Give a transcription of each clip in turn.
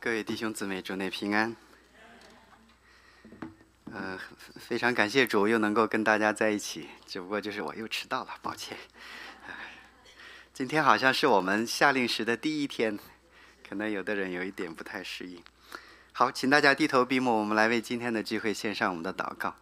各位弟兄姊妹，主内平安。呃，非常感谢主，又能够跟大家在一起。只不过就是我又迟到了，抱歉。今天好像是我们夏令时的第一天，可能有的人有一点不太适应。好，请大家低头闭目，我们来为今天的聚会献上我们的祷告。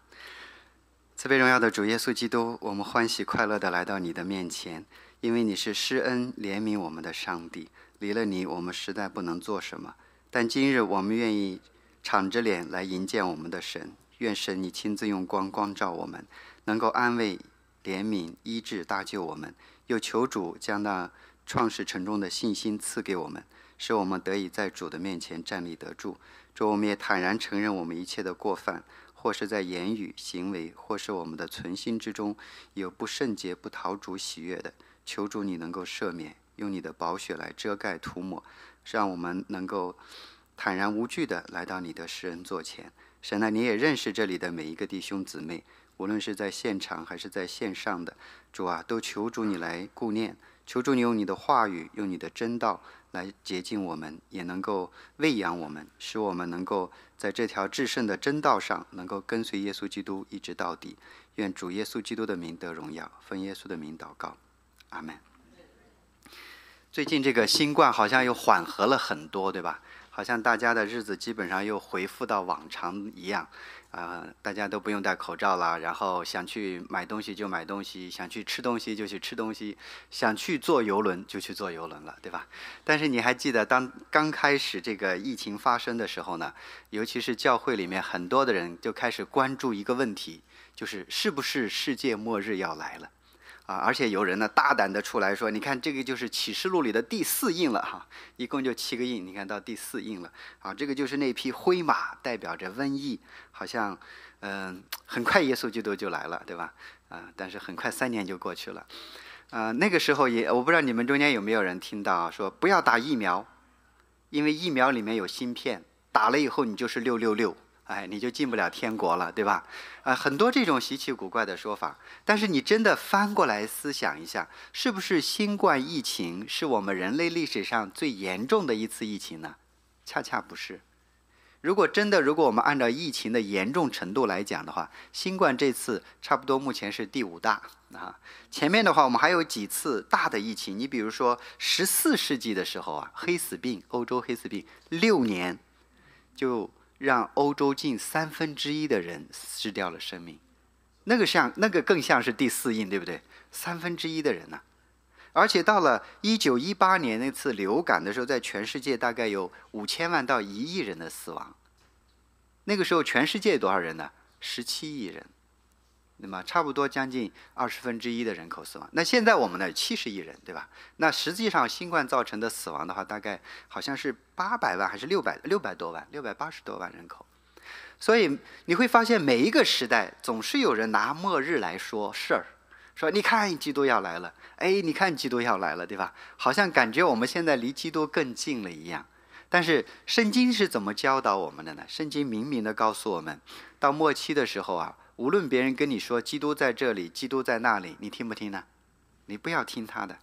慈悲荣耀的主耶稣基督，我们欢喜快乐的来到你的面前，因为你是施恩怜悯我们的上帝。离了你，我们实在不能做什么。但今日我们愿意敞着脸来迎接我们的神。愿神你亲自用光光照我们，能够安慰、怜悯、医治、搭救我们。又求主将那创世沉重的信心赐给我们，使我们得以在主的面前站立得住。主，我们也坦然承认我们一切的过犯，或是在言语、行为，或是我们的存心之中有不圣洁、不讨主喜悦的。求主你能够赦免。用你的宝血来遮盖涂抹，让我们能够坦然无惧地来到你的施恩座前。神啊，你也认识这里的每一个弟兄姊妹，无论是在现场还是在线上的，主啊，都求主你来顾念，求主你用你的话语，用你的真道来洁净我们，也能够喂养我们，使我们能够在这条至圣的真道上，能够跟随耶稣基督一直到底。愿主耶稣基督的名得荣耀，奉耶稣的名祷告，阿门。最近这个新冠好像又缓和了很多，对吧？好像大家的日子基本上又恢复到往常一样，啊，大家都不用戴口罩了，然后想去买东西就买东西，想去吃东西就去吃东西，想去坐游轮就去坐游轮了，对吧？但是你还记得当刚开始这个疫情发生的时候呢？尤其是教会里面很多的人就开始关注一个问题，就是是不是世界末日要来了？啊，而且有人呢大胆的出来说：“你看，这个就是启示录里的第四印了哈，一共就七个印，你看到第四印了啊，这个就是那匹灰马，代表着瘟疫，好像嗯，很快耶稣基督就来了，对吧？啊，但是很快三年就过去了，啊，那个时候也我不知道你们中间有没有人听到说不要打疫苗，因为疫苗里面有芯片，打了以后你就是六六六。”哎，你就进不了天国了，对吧？啊，很多这种稀奇古怪的说法。但是你真的翻过来思想一下，是不是新冠疫情是我们人类历史上最严重的一次疫情呢？恰恰不是。如果真的，如果我们按照疫情的严重程度来讲的话，新冠这次差不多目前是第五大啊。前面的话，我们还有几次大的疫情。你比如说，十四世纪的时候啊，黑死病，欧洲黑死病，六年就。让欧洲近三分之一的人失掉了生命，那个像那个更像是第四印，对不对？三分之一的人呢？而且到了一九一八年那次流感的时候，在全世界大概有五千万到一亿人的死亡。那个时候全世界多少人呢？十七亿人。那么差不多将近二十分之一的人口死亡。那现在我们呢？七十亿人，对吧？那实际上新冠造成的死亡的话，大概好像是八百万还是六百六百多万，六百八十多万人口。所以你会发现，每一个时代总是有人拿末日来说事儿，说你看基督要来了，哎，你看基督要来了，对吧？好像感觉我们现在离基督更近了一样。但是圣经是怎么教导我们的呢？圣经明明的告诉我们，到末期的时候啊。无论别人跟你说基督在这里，基督在那里，你听不听呢？你不要听他的，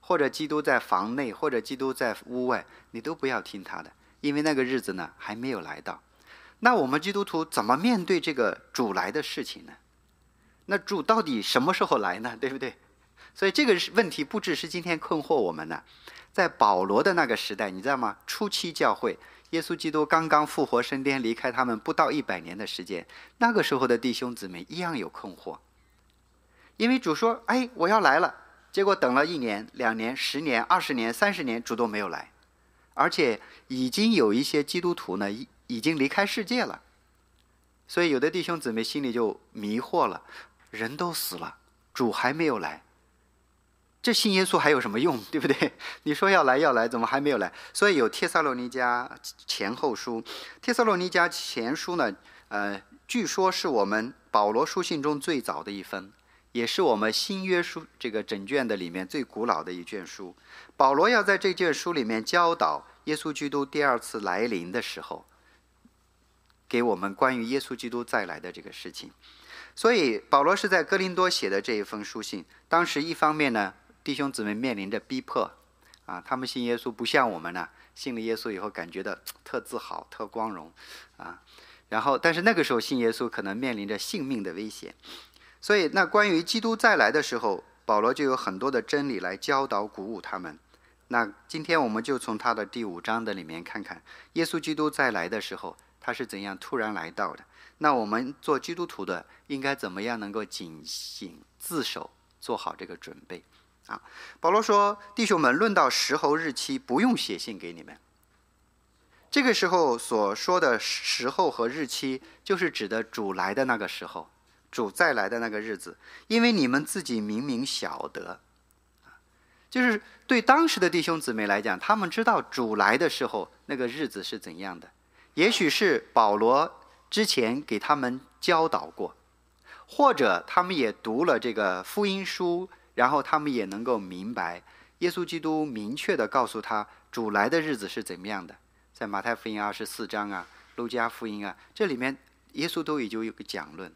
或者基督在房内，或者基督在屋外，你都不要听他的，因为那个日子呢还没有来到。那我们基督徒怎么面对这个主来的事情呢？那主到底什么时候来呢？对不对？所以这个问题不只是今天困惑我们呢，在保罗的那个时代，你知道吗？初期教会。耶稣基督刚刚复活升天，离开他们不到一百年的时间，那个时候的弟兄姊妹一样有困惑，因为主说：“哎，我要来了。”结果等了一年、两年、十年、二十年、三十年，主都没有来，而且已经有一些基督徒呢，已已经离开世界了，所以有的弟兄姊妹心里就迷惑了：人都死了，主还没有来。这信耶稣还有什么用，对不对？你说要来要来，怎么还没有来？所以有帖撒罗尼迦前后书，帖撒罗尼迦前书呢，呃，据说是我们保罗书信中最早的一封，也是我们新约书这个整卷的里面最古老的一卷书。保罗要在这卷书里面教导耶稣基督第二次来临的时候，给我们关于耶稣基督再来的这个事情。所以保罗是在哥林多写的这一封书信，当时一方面呢。弟兄姊妹面临着逼迫，啊，他们信耶稣不像我们呢，信了耶稣以后感觉到特自豪、特光荣，啊，然后但是那个时候信耶稣可能面临着性命的危险，所以那关于基督再来的时候，保罗就有很多的真理来教导、鼓舞他们。那今天我们就从他的第五章的里面看看，耶稣基督再来的时候，他是怎样突然来到的。那我们做基督徒的应该怎么样能够警醒自守，做好这个准备？啊，保罗说：“弟兄们，论到时候日期，不用写信给你们。这个时候所说的时候和日期，就是指的主来的那个时候，主再来的那个日子。因为你们自己明明晓得，就是对当时的弟兄姊妹来讲，他们知道主来的时候那个日子是怎样的。也许是保罗之前给他们教导过，或者他们也读了这个福音书。”然后他们也能够明白，耶稣基督明确的告诉他主来的日子是怎么样的，在马太福音二十四章啊，路加福音啊，这里面耶稣都已经有个讲论。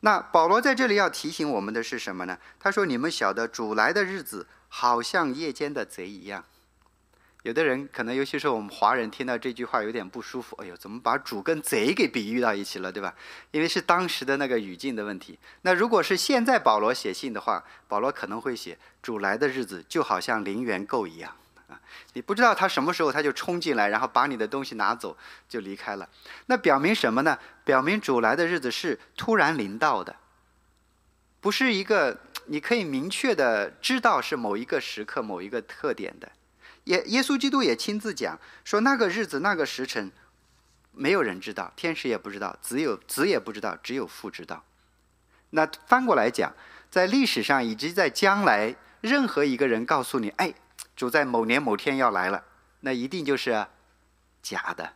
那保罗在这里要提醒我们的是什么呢？他说：“你们晓得主来的日子，好像夜间的贼一样。”有的人可能，尤其是我们华人，听到这句话有点不舒服。哎呦，怎么把主跟贼给比喻到一起了，对吧？因为是当时的那个语境的问题。那如果是现在保罗写信的话，保罗可能会写：主来的日子就好像零元购一样啊！你不知道他什么时候他就冲进来，然后把你的东西拿走就离开了。那表明什么呢？表明主来的日子是突然临到的，不是一个你可以明确的知道是某一个时刻、某一个特点的。耶耶稣基督也亲自讲说，那个日子那个时辰，没有人知道，天使也不知道，子有子也不知道，只有父知道。那翻过来讲，在历史上以及在将来，任何一个人告诉你，哎，主在某年某天要来了，那一定就是假的。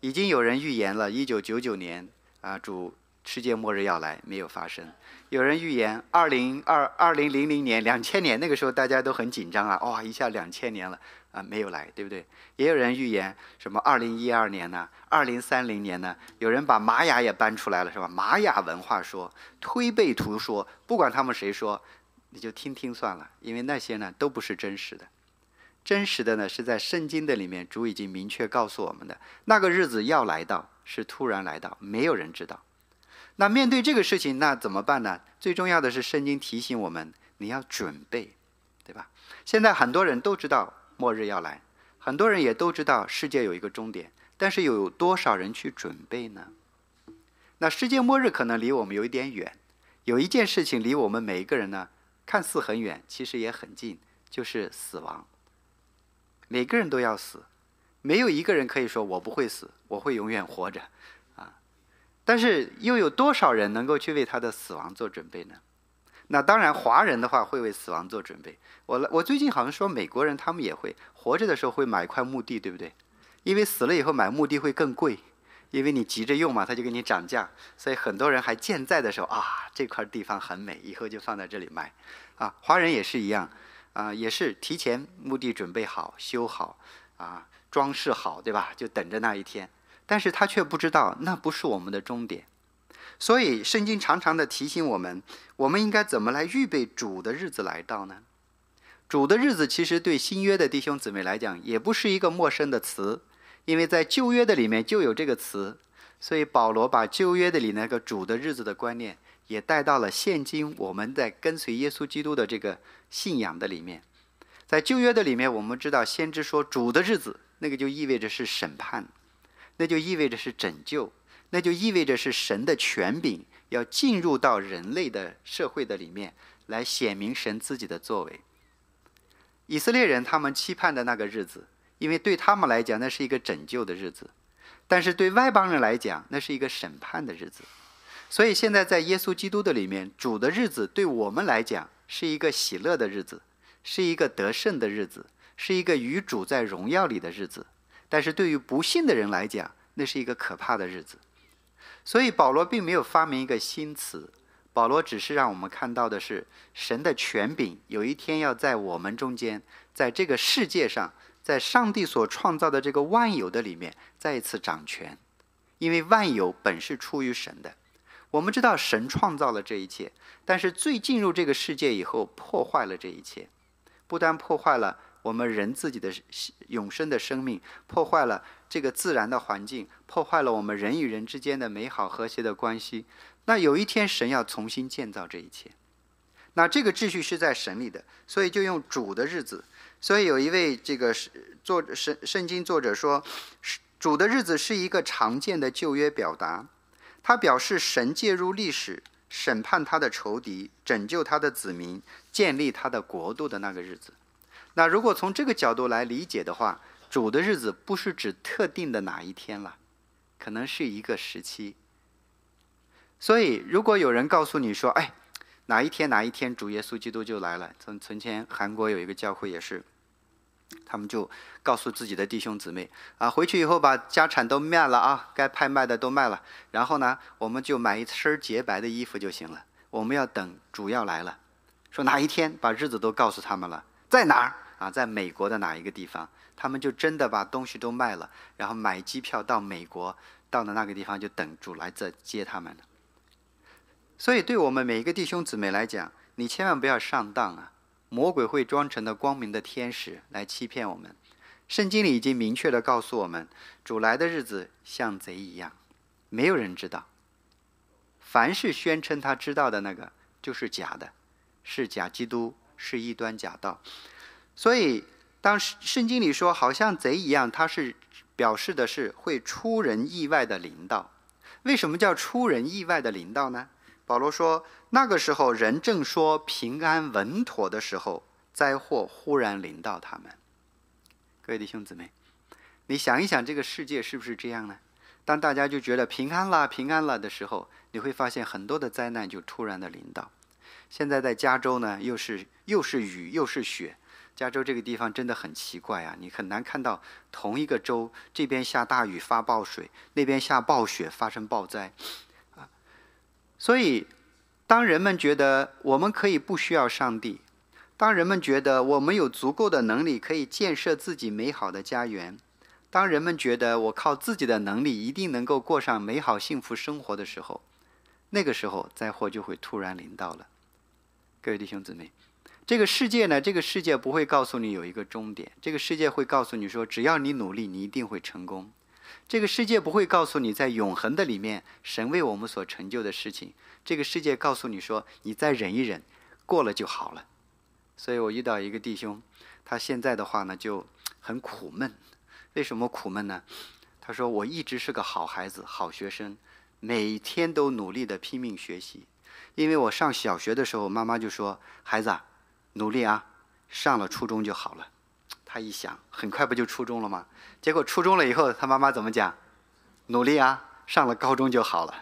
已经有人预言了，一九九九年啊，主。世界末日要来，没有发生。有人预言二零二二零零零年、两千年，那个时候大家都很紧张啊，哇，一下两千年了啊，没有来，对不对？也有人预言什么二零一二年呢？二零三零年呢？有人把玛雅也搬出来了，是吧？玛雅文化说、推背图说，不管他们谁说，你就听听算了，因为那些呢都不是真实的。真实的呢是在圣经的里面，主已经明确告诉我们的，那个日子要来到，是突然来到，没有人知道。那面对这个事情，那怎么办呢？最重要的是，圣经提醒我们，你要准备，对吧？现在很多人都知道末日要来，很多人也都知道世界有一个终点，但是有多少人去准备呢？那世界末日可能离我们有一点远，有一件事情离我们每一个人呢，看似很远，其实也很近，就是死亡。每个人都要死，没有一个人可以说我不会死，我会永远活着。但是又有多少人能够去为他的死亡做准备呢？那当然，华人的话会为死亡做准备。我我最近好像说美国人他们也会活着的时候会买块墓地，对不对？因为死了以后买墓地会更贵，因为你急着用嘛，他就给你涨价。所以很多人还健在的时候啊，这块地方很美，以后就放在这里卖。啊，华人也是一样，啊，也是提前墓地准备好、修好，啊，装饰好，对吧？就等着那一天。但是他却不知道，那不是我们的终点。所以圣经常常的提醒我们，我们应该怎么来预备主的日子来到呢？主的日子其实对新约的弟兄姊妹来讲，也不是一个陌生的词，因为在旧约的里面就有这个词。所以保罗把旧约的里那个主的日子的观念，也带到了现今我们在跟随耶稣基督的这个信仰的里面。在旧约的里面，我们知道先知说主的日子，那个就意味着是审判。那就意味着是拯救，那就意味着是神的权柄要进入到人类的社会的里面来显明神自己的作为。以色列人他们期盼的那个日子，因为对他们来讲那是一个拯救的日子，但是对外邦人来讲那是一个审判的日子。所以现在在耶稣基督的里面，主的日子对我们来讲是一个喜乐的日子，是一个得胜的日子，是一个与主在荣耀里的日子。但是对于不信的人来讲，那是一个可怕的日子。所以保罗并没有发明一个新词，保罗只是让我们看到的是神的权柄有一天要在我们中间，在这个世界上，在上帝所创造的这个万有的里面再一次掌权。因为万有本是出于神的，我们知道神创造了这一切，但是罪进入这个世界以后破坏了这一切。不但破坏了我们人自己的永生的生命，破坏了这个自然的环境，破坏了我们人与人之间的美好和谐的关系。那有一天，神要重新建造这一切。那这个秩序是在神里的，所以就用主的日子。所以有一位这个作圣圣经作者说，主的日子是一个常见的旧约表达，他表示神介入历史，审判他的仇敌，拯救他的子民，建立他的国度的那个日子。那如果从这个角度来理解的话，主的日子不是指特定的哪一天了，可能是一个时期。所以如果有人告诉你说，哎。哪一天哪一天主耶稣基督就来了？从从前韩国有一个教会也是，他们就告诉自己的弟兄姊妹啊，回去以后把家产都卖了啊，该拍卖的都卖了，然后呢，我们就买一身洁白的衣服就行了。我们要等主要来了，说哪一天把日子都告诉他们了，在哪儿啊？在美国的哪一个地方？他们就真的把东西都卖了，然后买机票到美国，到了那个地方就等主来这接他们了。所以，对我们每一个弟兄姊妹来讲，你千万不要上当啊！魔鬼会装成的光明的天使来欺骗我们。圣经里已经明确的告诉我们，主来的日子像贼一样，没有人知道。凡是宣称他知道的那个，就是假的，是假基督，是异端假道。所以，当圣经里说好像贼一样，它是表示的是会出人意外的临到。为什么叫出人意外的临到呢？保罗说：“那个时候，人正说平安稳妥的时候，灾祸忽然临到他们。”各位弟兄姊妹，你想一想，这个世界是不是这样呢？当大家就觉得平安了、平安了的时候，你会发现很多的灾难就突然的临到。现在在加州呢，又是又是雨又是雪。加州这个地方真的很奇怪啊，你很难看到同一个州这边下大雨发暴水，那边下暴雪发生暴灾。啊所以，当人们觉得我们可以不需要上帝，当人们觉得我们有足够的能力可以建设自己美好的家园，当人们觉得我靠自己的能力一定能够过上美好幸福生活的时候，那个时候灾祸就会突然临到了。各位弟兄姊妹，这个世界呢？这个世界不会告诉你有一个终点，这个世界会告诉你说，只要你努力，你一定会成功。这个世界不会告诉你，在永恒的里面，神为我们所成就的事情。这个世界告诉你说，你再忍一忍，过了就好了。所以我遇到一个弟兄，他现在的话呢就很苦闷。为什么苦闷呢？他说：“我一直是个好孩子、好学生，每天都努力的拼命学习。因为我上小学的时候，妈妈就说：‘孩子，努力啊，上了初中就好了。’他一想，很快不就初中了吗？”结果初中了以后，他妈妈怎么讲？努力啊，上了高中就好了。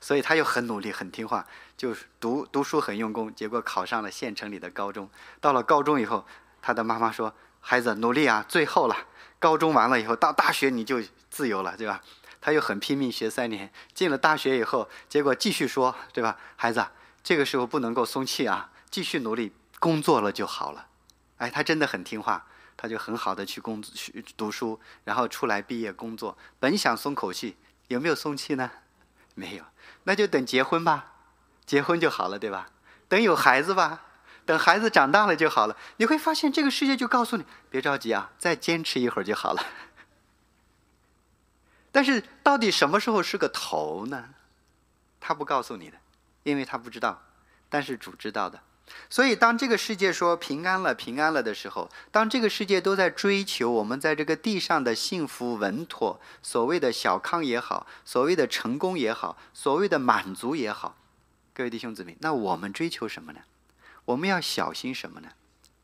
所以他又很努力，很听话，就是读读书很用功。结果考上了县城里的高中。到了高中以后，他的妈妈说：“孩子努力啊，最后了，高中完了以后到大学你就自由了，对吧？”他又很拼命学三年，进了大学以后，结果继续说，对吧？孩子，这个时候不能够松气啊，继续努力，工作了就好了。哎，他真的很听话。他就很好的去工作去读书，然后出来毕业工作。本想松口气，有没有松气呢？没有，那就等结婚吧，结婚就好了，对吧？等有孩子吧，等孩子长大了就好了。你会发现，这个世界就告诉你，别着急啊，再坚持一会儿就好了。但是，到底什么时候是个头呢？他不告诉你的，因为他不知道，但是主知道的。所以，当这个世界说平安了、平安了的时候，当这个世界都在追求我们在这个地上的幸福稳妥，所谓的小康也好，所谓的成功也好，所谓的满足也好，各位弟兄姊妹，那我们追求什么呢？我们要小心什么呢？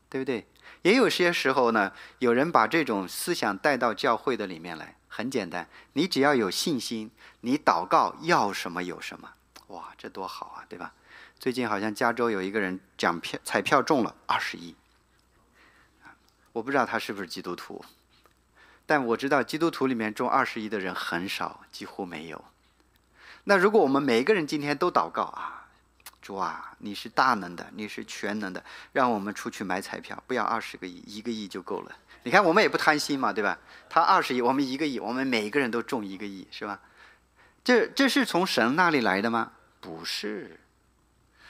对不对？也有些时候呢，有人把这种思想带到教会的里面来。很简单，你只要有信心，你祷告要什么有什么，哇，这多好啊，对吧？最近好像加州有一个人奖票彩票中了二十亿，我不知道他是不是基督徒，但我知道基督徒里面中二十亿的人很少，几乎没有。那如果我们每一个人今天都祷告啊，主啊，你是大能的，你是全能的，让我们出去买彩票，不要二十个亿，一个亿就够了。你看我们也不贪心嘛，对吧？他二十亿，我们一个亿，我们每一个人都中一个亿，是吧？这这是从神那里来的吗？不是。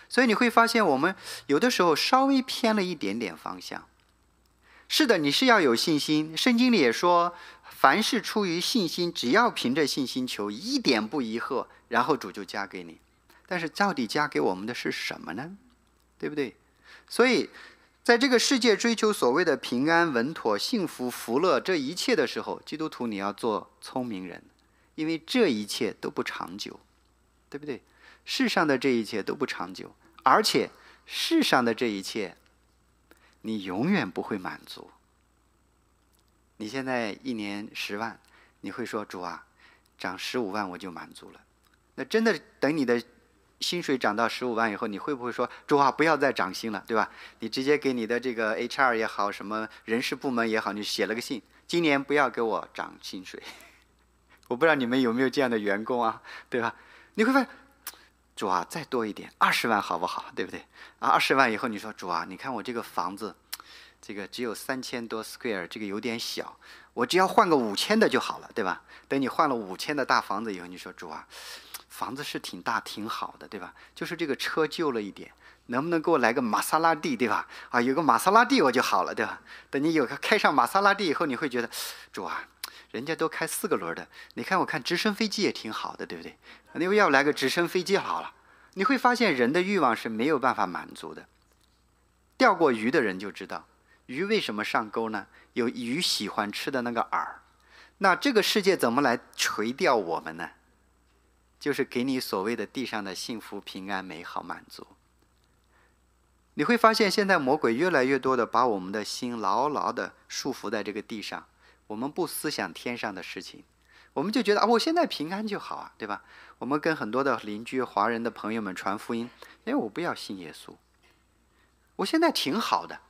所以你会发现，我们有的时候稍微偏了一点点方向，是的，你是要有信心。圣经里也说，凡是出于信心，只要凭着信心求，一点不疑惑，然后主就加给你。但是到底加给我们的是什么呢？对不对？所以，在这个世界追求所谓的平安、稳妥、幸福、福乐这一切的时候，基督徒你要做聪明人，因为这一切都不长久，对不对？世上的这一切都不长久，而且世上的这一切。你永远不会满足。你现在一年十万，你会说主啊，涨十五万我就满足了。那真的等你的薪水涨到十五万以后，你会不会说主啊，不要再涨薪了，对吧？你直接给你的这个 HR 也好，什么人事部门也好，你写了个信，今年不要给我涨薪水。我不知道你们有没有这样的员工啊，对吧？你会发现。主啊，再多一点，二十万好不好？对不对？啊，二十万以后你说主啊，你看我这个房子，这个只有三千多 square，这个有点小，我只要换个五千的就好了，对吧？等你换了五千的大房子以后，你说主啊，房子是挺大挺好的，对吧？就是这个车旧了一点，能不能给我来个玛莎拉蒂，对吧？啊，有个玛莎拉蒂我就好了，对吧？等你有个开上玛莎拉蒂以后，你会觉得，主啊。人家都开四个轮的，你看我看直升飞机也挺好的，对不对？你要来个直升飞机好了。你会发现人的欲望是没有办法满足的。钓过鱼的人就知道，鱼为什么上钩呢？有鱼喜欢吃的那个饵。那这个世界怎么来垂钓我们呢？就是给你所谓的地上的幸福、平安、美好、满足。你会发现现在魔鬼越来越多的把我们的心牢牢的束缚在这个地上。我们不思想天上的事情，我们就觉得啊，我现在平安就好啊，对吧？我们跟很多的邻居、华人的朋友们传福音，哎，我不要信耶稣，我现在挺好的，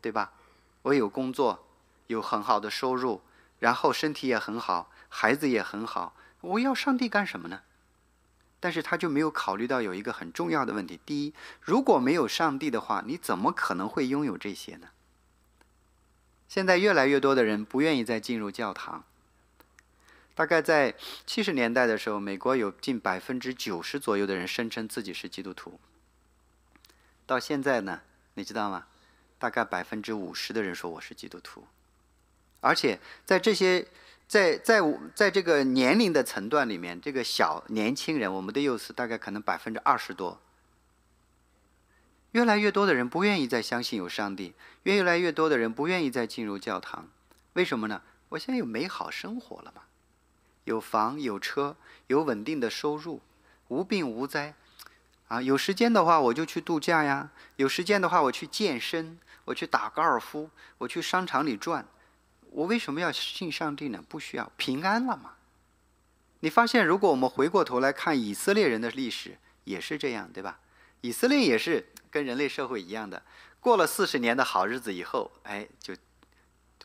对吧？我有工作，有很好的收入，然后身体也很好，孩子也很好，我要上帝干什么呢？但是他就没有考虑到有一个很重要的问题：第一，如果没有上帝的话，你怎么可能会拥有这些呢？现在越来越多的人不愿意再进入教堂。大概在七十年代的时候，美国有近百分之九十左右的人声称自己是基督徒。到现在呢，你知道吗？大概百分之五十的人说我是基督徒。而且在这些在在在这个年龄的层段里面，这个小年轻人，我们的幼师大概可能百分之二十多。越来越多的人不愿意再相信有上帝，越来越多的人不愿意再进入教堂，为什么呢？我现在有美好生活了嘛，有房有车有稳定的收入，无病无灾，啊，有时间的话我就去度假呀，有时间的话我去健身，我去打高尔夫，我去商场里转，我为什么要信上帝呢？不需要，平安了嘛。你发现，如果我们回过头来看以色列人的历史，也是这样，对吧？以色列也是。跟人类社会一样的，过了四十年的好日子以后，哎，就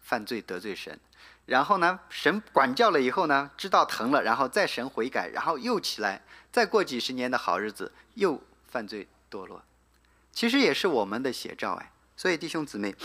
犯罪得罪神，然后呢，神管教了以后呢，知道疼了，然后再神悔改，然后又起来，再过几十年的好日子又犯罪堕落，其实也是我们的写照哎。所以弟兄姊妹，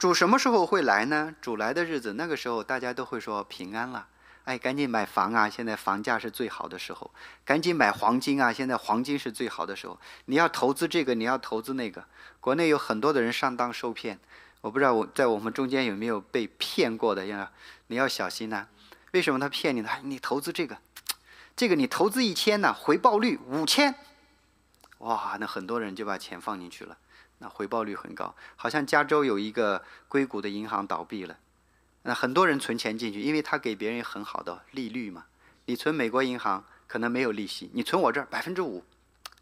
主什么时候会来呢？主来的日子，那个时候大家都会说平安了。哎，赶紧买房啊！现在房价是最好的时候。赶紧买黄金啊！现在黄金是最好的时候。你要投资这个，你要投资那个。国内有很多的人上当受骗，我不知道我在我们中间有没有被骗过的呀？你要小心呐！为什么他骗你呢？你投资这个，这个你投资一千呢，回报率五千。哇，那很多人就把钱放进去了，那回报率很高。好像加州有一个硅谷的银行倒闭了。那很多人存钱进去，因为他给别人很好的利率嘛。你存美国银行可能没有利息，你存我这儿百分之五，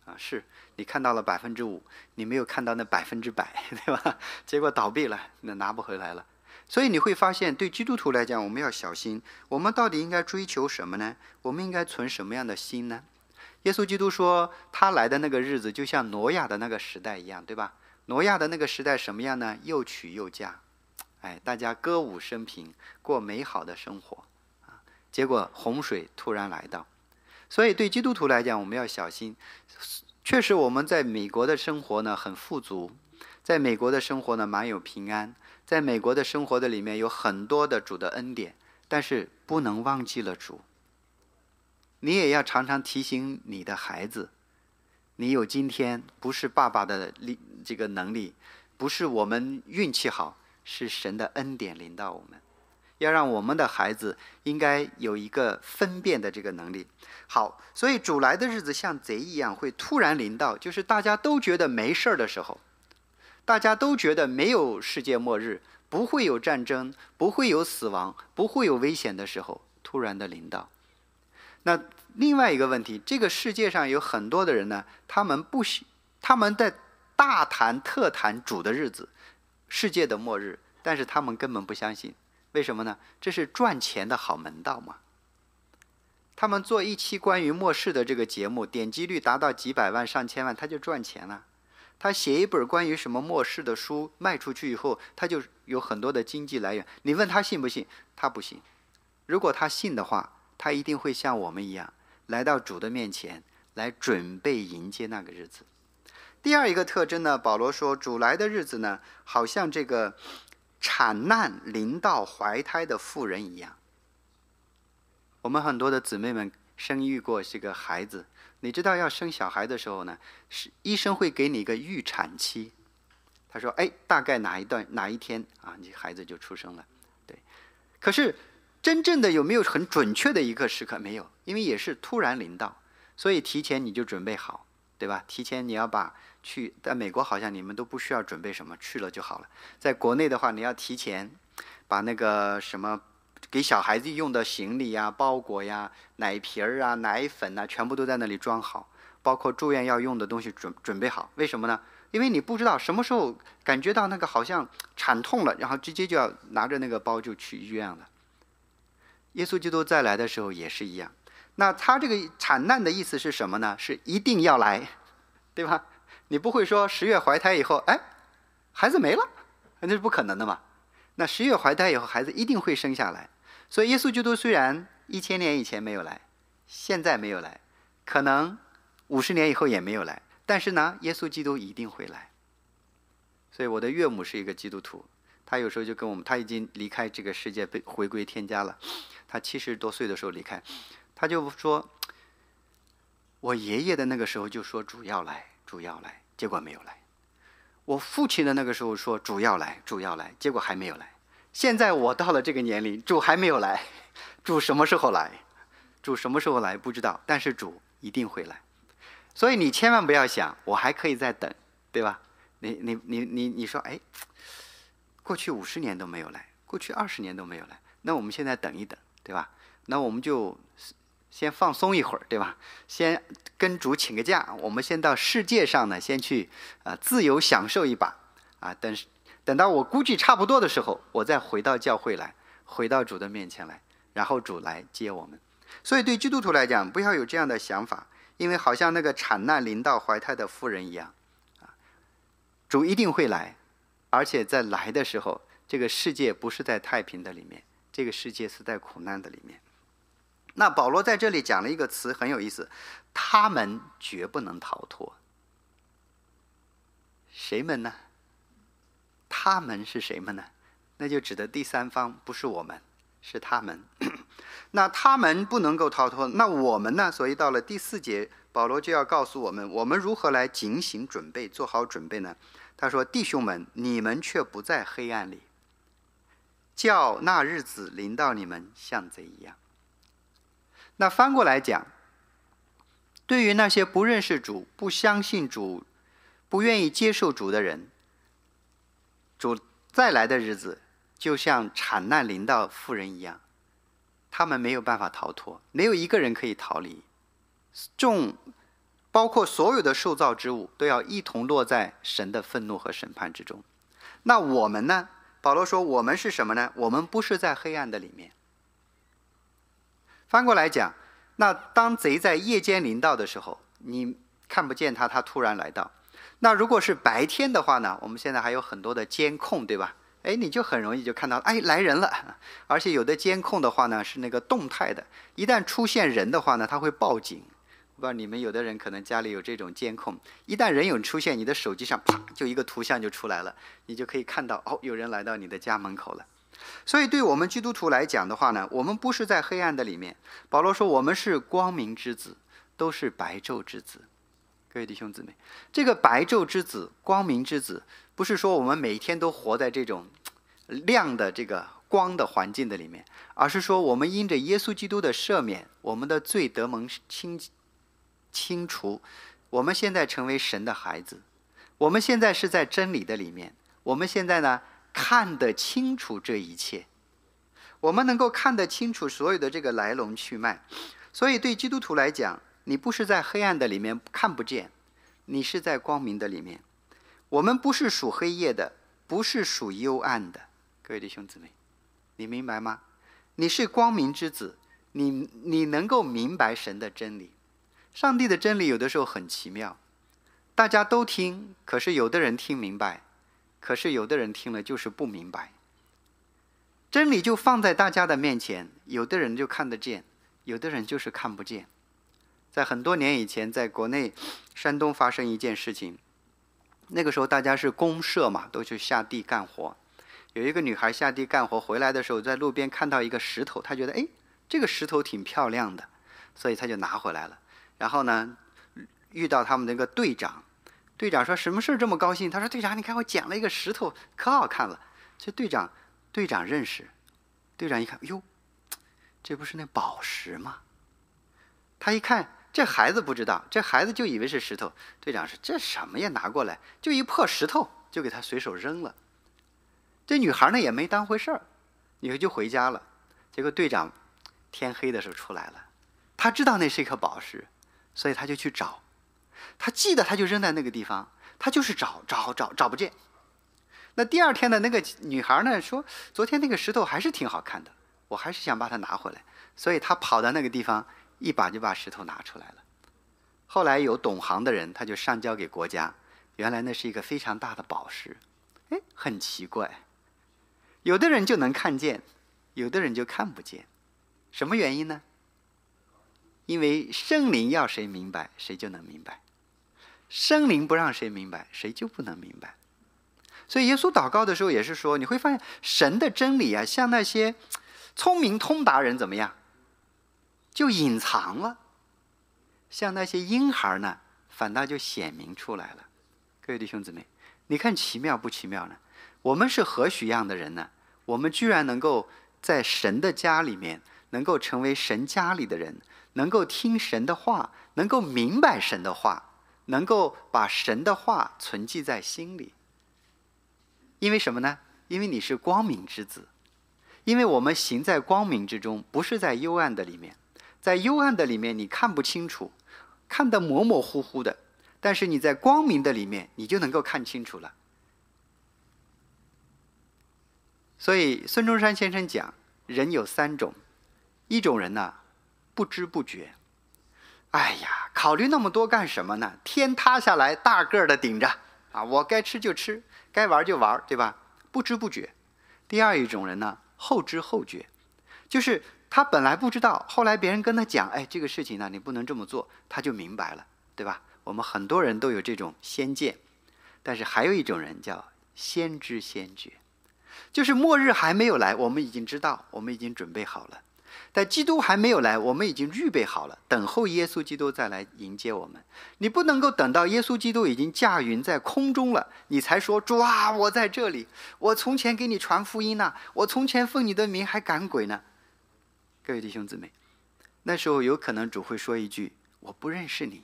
啊，是你看到了百分之五，你没有看到那百分之百，对吧？结果倒闭了，那拿不回来了。所以你会发现，对基督徒来讲，我们要小心。我们到底应该追求什么呢？我们应该存什么样的心呢？耶稣基督说，他来的那个日子就像挪亚的那个时代一样，对吧？挪亚的那个时代什么样呢？又娶又嫁。哎，大家歌舞升平，过美好的生活，啊！结果洪水突然来到，所以对基督徒来讲，我们要小心。确实，我们在美国的生活呢很富足，在美国的生活呢蛮有平安，在美国的生活的里面有很多的主的恩典，但是不能忘记了主。你也要常常提醒你的孩子，你有今天不是爸爸的力，这个能力，不是我们运气好。是神的恩典临到我们，要让我们的孩子应该有一个分辨的这个能力。好，所以主来的日子像贼一样会突然临到，就是大家都觉得没事儿的时候，大家都觉得没有世界末日，不会有战争，不会有死亡，不会有危险的时候，突然的临到。那另外一个问题，这个世界上有很多的人呢，他们不喜，他们在大谈特谈主的日子。世界的末日，但是他们根本不相信，为什么呢？这是赚钱的好门道嘛。他们做一期关于末世的这个节目，点击率达到几百万、上千万，他就赚钱了。他写一本关于什么末世的书，卖出去以后，他就有很多的经济来源。你问他信不信？他不信。如果他信的话，他一定会像我们一样，来到主的面前，来准备迎接那个日子。第二一个特征呢，保罗说，主来的日子呢，好像这个产难临到怀胎的妇人一样。我们很多的姊妹们生育过这个孩子，你知道要生小孩的时候呢，是医生会给你一个预产期，他说，哎，大概哪一段哪一天啊，你孩子就出生了，对。可是真正的有没有很准确的一个时刻？没有，因为也是突然临到，所以提前你就准备好，对吧？提前你要把。去，在美国好像你们都不需要准备什么，去了就好了。在国内的话，你要提前把那个什么给小孩子用的行李呀、包裹呀、奶瓶儿啊、奶粉啊，全部都在那里装好，包括住院要用的东西准准备好。为什么呢？因为你不知道什么时候感觉到那个好像产痛了，然后直接就要拿着那个包就去医院了。耶稣基督再来的时候也是一样。那他这个产难的意思是什么呢？是一定要来，对吧？你不会说十月怀胎以后，哎，孩子没了，那是不可能的嘛。那十月怀胎以后，孩子一定会生下来。所以耶稣基督虽然一千年以前没有来，现在没有来，可能五十年以后也没有来，但是呢，耶稣基督一定会来。所以我的岳母是一个基督徒，他有时候就跟我们，他已经离开这个世界，被回归天家了。他七十多岁的时候离开，他就说，我爷爷的那个时候就说主要来。主要来，结果没有来。我父亲的那个时候说主要来，主要来，结果还没有来。现在我到了这个年龄，主还没有来，主什么时候来？主什么时候来不知道，但是主一定会来。所以你千万不要想我还可以再等，对吧？你你你你你说哎，过去五十年都没有来，过去二十年都没有来，那我们现在等一等，对吧？那我们就。先放松一会儿，对吧？先跟主请个假，我们先到世界上呢，先去啊自由享受一把啊。等等到我估计差不多的时候，我再回到教会来，回到主的面前来，然后主来接我们。所以对基督徒来讲，不要有这样的想法，因为好像那个产难临到怀胎的妇人一样啊，主一定会来，而且在来的时候，这个世界不是在太平的里面，这个世界是在苦难的里面。那保罗在这里讲了一个词很有意思，他们绝不能逃脱。谁们呢？他们是谁们呢？那就指的第三方不是我们，是他们。那他们不能够逃脱，那我们呢？所以到了第四节，保罗就要告诉我们，我们如何来警醒准备，做好准备呢？他说：“弟兄们，你们却不在黑暗里，叫那日子临到你们像贼一样。”那翻过来讲，对于那些不认识主、不相信主、不愿意接受主的人，主再来的日子就像产难临到妇人一样，他们没有办法逃脱，没有一个人可以逃离。众包括所有的受造之物都要一同落在神的愤怒和审判之中。那我们呢？保罗说：“我们是什么呢？我们不是在黑暗的里面。”翻过来讲，那当贼在夜间临到的时候，你看不见他，他突然来到。那如果是白天的话呢？我们现在还有很多的监控，对吧？哎，你就很容易就看到，哎，来人了。而且有的监控的话呢，是那个动态的，一旦出现人的话呢，他会报警。不知道你们有的人可能家里有这种监控，一旦人有出现，你的手机上啪就一个图像就出来了，你就可以看到哦，有人来到你的家门口了。所以，对我们基督徒来讲的话呢，我们不是在黑暗的里面。保罗说，我们是光明之子，都是白昼之子。各位弟兄姊妹，这个白昼之子、光明之子，不是说我们每天都活在这种亮的这个光的环境的里面，而是说我们因着耶稣基督的赦免，我们的罪得蒙清清除，我们现在成为神的孩子，我们现在是在真理的里面，我们现在呢看得清楚这一切，我们能够看得清楚所有的这个来龙去脉，所以对基督徒来讲，你不是在黑暗的里面看不见，你是在光明的里面，我们不是属黑夜的，不是属幽暗的。各位弟兄姊妹，你明白吗？你是光明之子，你你能够明白神的真理。上帝的真理有的时候很奇妙，大家都听，可是有的人听明白，可是有的人听了就是不明白。真理就放在大家的面前，有的人就看得见，有的人就是看不见。在很多年以前，在国内山东发生一件事情，那个时候大家是公社嘛，都去下地干活。有一个女孩下地干活回来的时候，在路边看到一个石头，她觉得哎，这个石头挺漂亮的，所以她就拿回来了。然后呢，遇到他们那个队长，队长说什么事这么高兴？他说队长，你看我捡了一个石头，可好看了。这队长，队长认识，队长一看，哟，这不是那宝石吗？他一看，这孩子不知道，这孩子就以为是石头。队长说这什么呀？拿过来就一破石头，就给他随手扔了。这女孩呢也没当回事儿，女孩就回家了。结果队长天黑的时候出来了，他知道那是一颗宝石，所以他就去找。他记得他就扔在那个地方，他就是找找找找不见。那第二天的，那个女孩呢说：“昨天那个石头还是挺好看的，我还是想把它拿回来。”所以她跑到那个地方，一把就把石头拿出来了。后来有懂行的人，他就上交给国家，原来那是一个非常大的宝石。哎，很奇怪。有的人就能看见，有的人就看不见，什么原因呢？因为圣灵要谁明白，谁就能明白；生灵不让谁明白，谁就不能明白。所以耶稣祷告的时候也是说，你会发现神的真理啊，像那些聪明通达人怎么样，就隐藏了；像那些婴孩呢，反倒就显明出来了。各位弟兄姊妹，你看奇妙不奇妙呢？我们是何许样的人呢？我们居然能够在神的家里面，能够成为神家里的人，能够听神的话，能够明白神的话，能够把神的话存记在心里。因为什么呢？因为你是光明之子，因为我们行在光明之中，不是在幽暗的里面。在幽暗的里面，你看不清楚，看得模模糊糊的；但是你在光明的里面，你就能够看清楚了。所以，孙中山先生讲，人有三种，一种人呢，不知不觉，哎呀，考虑那么多干什么呢？天塌下来，大个儿的顶着啊，我该吃就吃，该玩就玩，对吧？不知不觉。第二一种人呢，后知后觉，就是他本来不知道，后来别人跟他讲，哎，这个事情呢，你不能这么做，他就明白了，对吧？我们很多人都有这种先见，但是还有一种人叫先知先觉。就是末日还没有来，我们已经知道，我们已经准备好了。但基督还没有来，我们已经预备好了，等候耶稣基督再来迎接我们。你不能够等到耶稣基督已经驾云在空中了，你才说主啊，我在这里，我从前给你传福音呢，我从前奉你的名还赶鬼呢。各位弟兄姊妹，那时候有可能主会说一句：“我不认识你。”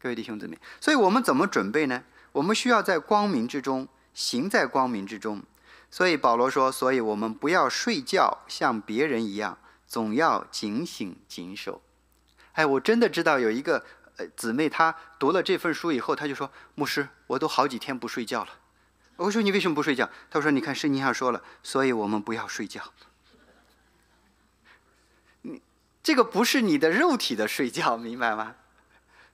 各位弟兄姊妹，所以我们怎么准备呢？我们需要在光明之中，行在光明之中。所以保罗说：“所以我们不要睡觉，像别人一样，总要警醒谨守。”哎，我真的知道有一个呃姊妹，她读了这份书以后，她就说：“牧师，我都好几天不睡觉了。”我说：“你为什么不睡觉？”她说：“你看圣经上说了，所以我们不要睡觉。你这个不是你的肉体的睡觉，明白吗？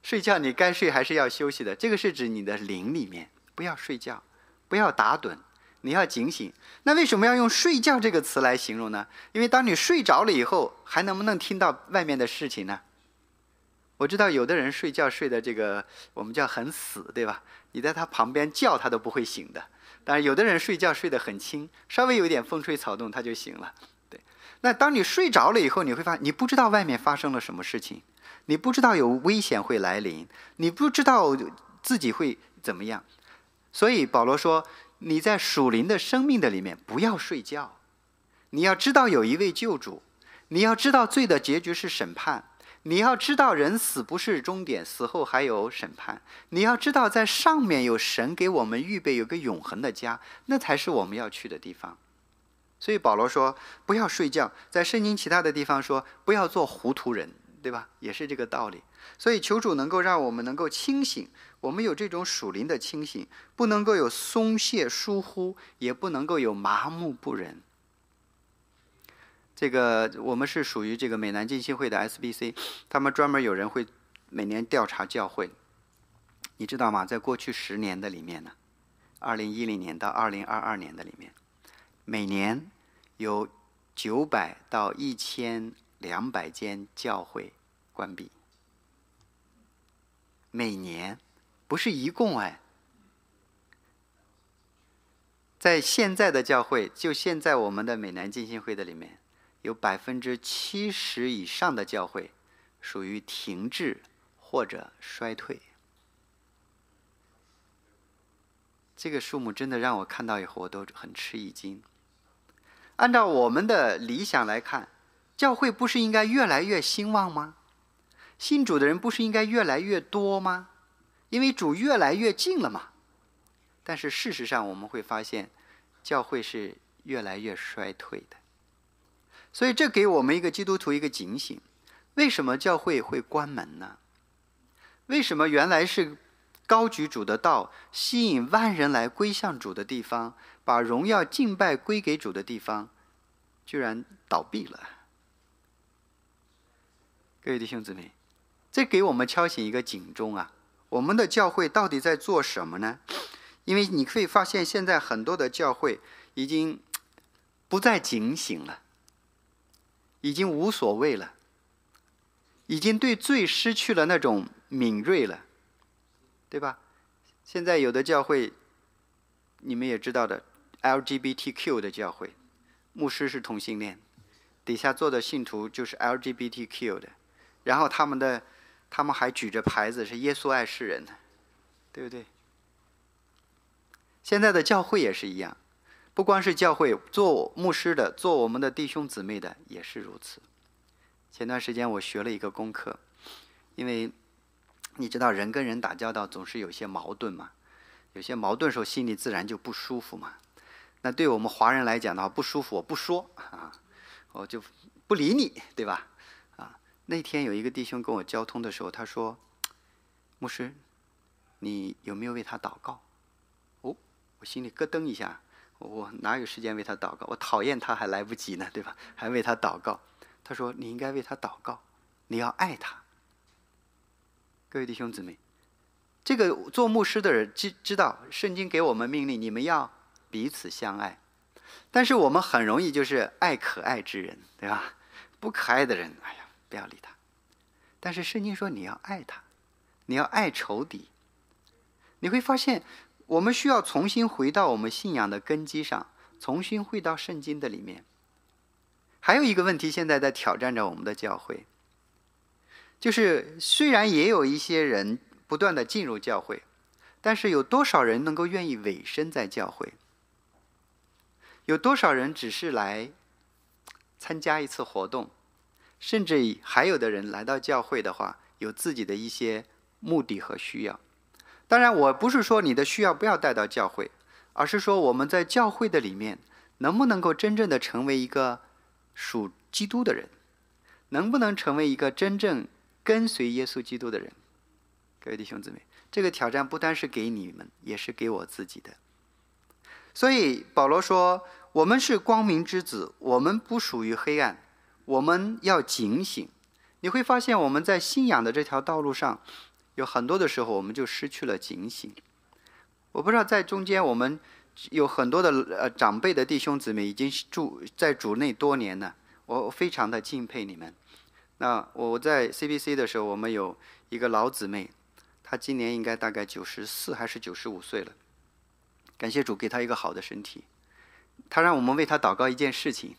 睡觉你该睡还是要休息的。这个是指你的灵里面，不要睡觉，不要打盹。”你要警醒，那为什么要用“睡觉”这个词来形容呢？因为当你睡着了以后，还能不能听到外面的事情呢？我知道有的人睡觉睡的这个我们叫很死，对吧？你在他旁边叫他都不会醒的。但是有的人睡觉睡得很轻，稍微有一点风吹草动他就醒了。对，那当你睡着了以后，你会发现你不知道外面发生了什么事情，你不知道有危险会来临，你不知道自己会怎么样。所以保罗说：“你在属灵的生命的里面不要睡觉，你要知道有一位救主，你要知道罪的结局是审判，你要知道人死不是终点，死后还有审判，你要知道在上面有神给我们预备有个永恒的家，那才是我们要去的地方。所以保罗说不要睡觉，在圣经其他的地方说不要做糊涂人，对吧？也是这个道理。所以求主能够让我们能够清醒，我们有这种属灵的清醒，不能够有松懈疏忽，也不能够有麻木不仁。这个我们是属于这个美南浸信会的 SBC，他们专门有人会每年调查教会，你知道吗？在过去十年的里面呢，二零一零年到二零二二年的里面，每年有九百到一千两百间教会关闭。每年，不是一共哎，在现在的教会，就现在我们的美南浸信会的里面，有百分之七十以上的教会属于停滞或者衰退。这个数目真的让我看到以后，我都很吃一惊。按照我们的理想来看，教会不是应该越来越兴旺吗？信主的人不是应该越来越多吗？因为主越来越近了嘛。但是事实上，我们会发现，教会是越来越衰退的。所以这给我们一个基督徒一个警醒：为什么教会会关门呢？为什么原来是高举主的道、吸引万人来归向主的地方、把荣耀敬拜归给主的地方，居然倒闭了？各位弟兄姊妹。这给我们敲醒一个警钟啊！我们的教会到底在做什么呢？因为你可以发现，现在很多的教会已经不再警醒了，已经无所谓了，已经对罪失去了那种敏锐了，对吧？现在有的教会，你们也知道的，LGBTQ 的教会，牧师是同性恋，底下做的信徒就是 LGBTQ 的，然后他们的。他们还举着牌子是耶稣爱世人，对不对？现在的教会也是一样，不光是教会做牧师的，做我们的弟兄姊妹的也是如此。前段时间我学了一个功课，因为你知道人跟人打交道总是有些矛盾嘛，有些矛盾时候心里自然就不舒服嘛。那对我们华人来讲的话，不舒服我不说啊，我就不理你，对吧？那天有一个弟兄跟我交通的时候，他说：“牧师，你有没有为他祷告？”哦，我心里咯噔一下，我哪有时间为他祷告？我讨厌他还来不及呢，对吧？还为他祷告？他说：“你应该为他祷告，你要爱他。”各位弟兄姊妹，这个做牧师的人知知道，圣经给我们命令，你们要彼此相爱。但是我们很容易就是爱可爱之人，对吧？不可爱的人，哎呀。不要理他，但是圣经说你要爱他，你要爱仇敌。你会发现，我们需要重新回到我们信仰的根基上，重新回到圣经的里面。还有一个问题，现在在挑战着我们的教会，就是虽然也有一些人不断的进入教会，但是有多少人能够愿意委身在教会？有多少人只是来参加一次活动？甚至还有的人来到教会的话，有自己的一些目的和需要。当然，我不是说你的需要不要带到教会，而是说我们在教会的里面，能不能够真正的成为一个属基督的人，能不能成为一个真正跟随耶稣基督的人？各位弟兄姊妹，这个挑战不单是给你们，也是给我自己的。所以保罗说：“我们是光明之子，我们不属于黑暗。”我们要警醒，你会发现我们在信仰的这条道路上，有很多的时候我们就失去了警醒。我不知道在中间我们有很多的呃长辈的弟兄姊妹已经住在主内多年了，我非常的敬佩你们。那我在 CBC 的时候，我们有一个老姊妹，她今年应该大概九十四还是九十五岁了。感谢主给她一个好的身体，她让我们为她祷告一件事情。